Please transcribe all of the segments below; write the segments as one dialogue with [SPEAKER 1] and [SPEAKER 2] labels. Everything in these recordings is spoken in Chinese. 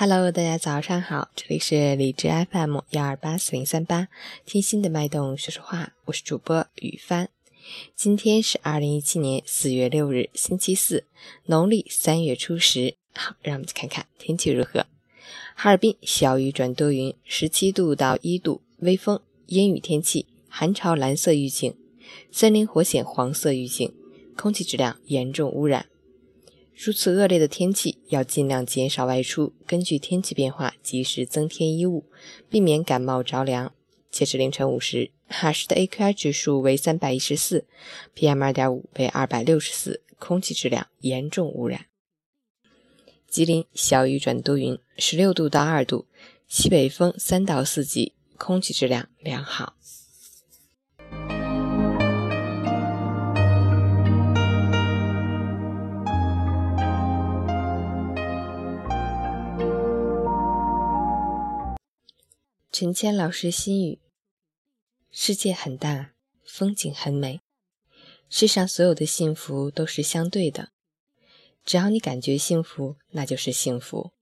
[SPEAKER 1] Hello，大家早上好，这里是理智 FM 幺二八四零三八，听心的脉动说说话，我是主播雨帆。今天是二零一七年四月六日，星期四，农历三月初十。好，让我们去看看天气如何。哈尔滨小雨转多云，十七度到一度，微风，阴雨天气，寒潮蓝色预警，森林火险黄色预警，空气质量严重污染。如此恶劣的天气，要尽量减少外出，根据天气变化及时增添衣物，避免感冒着凉。截至凌晨五时，哈市的 AQI 指数为三百一十四，PM 二点五为二百六十四，空气质量严重污染。吉林小雨转多云，十六度到二度，西北风三到四级，空气质量良好。陈谦老师心语：世界很大，风景很美，世上所有的幸福都是相对的。只要你感觉幸福，那就是幸福。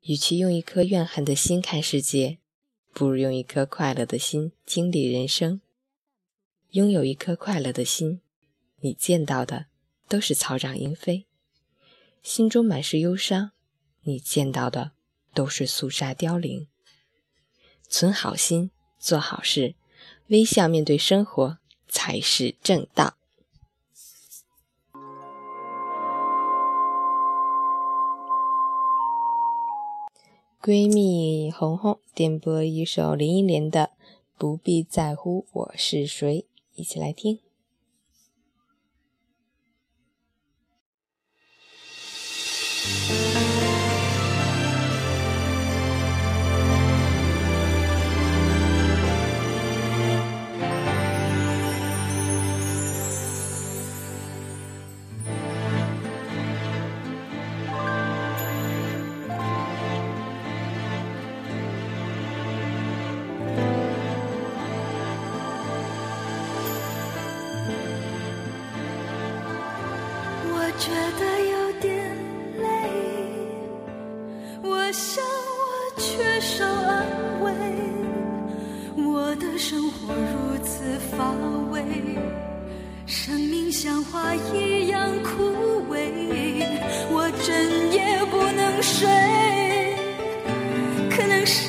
[SPEAKER 1] 与其用一颗怨恨的心看世界，不如用一颗快乐的心经历人生。拥有一颗快乐的心，你见到的都是草长莺飞；心中满是忧伤，你见到的都是肃杀凋零。存好心，做好事，微笑面对生活才是正道。闺蜜红红点播一首林忆莲的《不必在乎我是谁》，一起来听。
[SPEAKER 2] 觉得有点累，我想我缺少安慰，我的生活如此乏味，生命像花一样枯萎，我整夜不能睡，可能是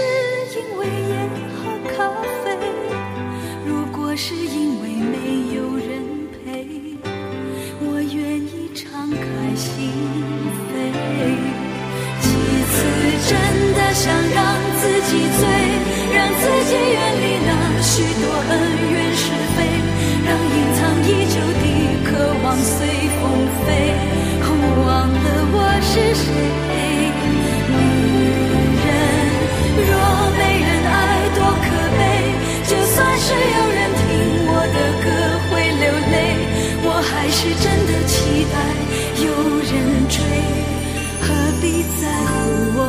[SPEAKER 2] 因为烟和咖啡，如果是因为许多恩怨是非让隐藏已久的渴望随风飞。忘了我是谁？女人若没人爱多可悲就算是有人听我的歌会流泪我还是真的期待有人追何必在乎我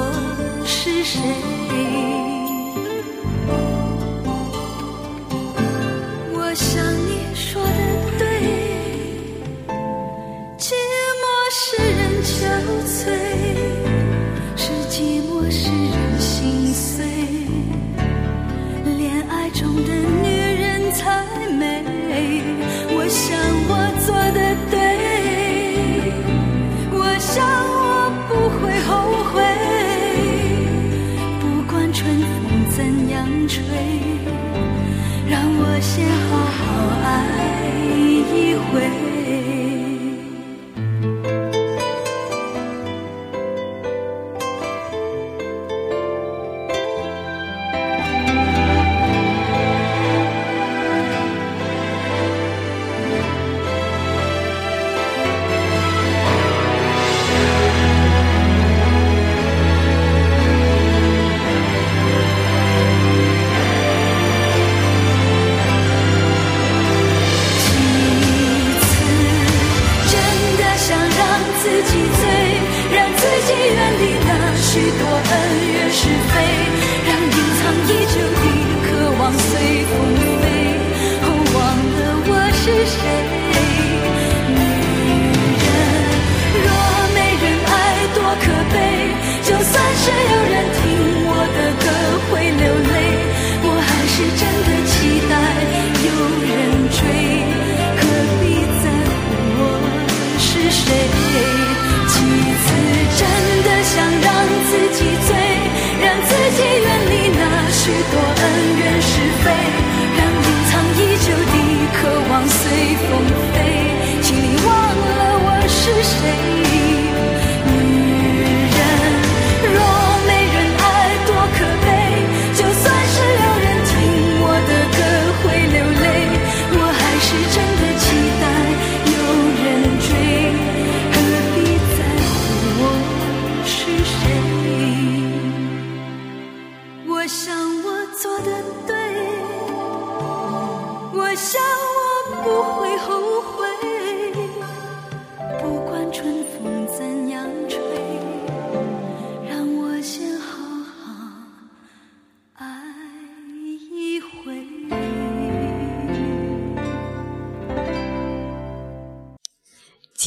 [SPEAKER 2] 是谁？吹，让我先好好爱一回。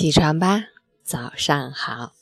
[SPEAKER 1] 起床吧，早上好。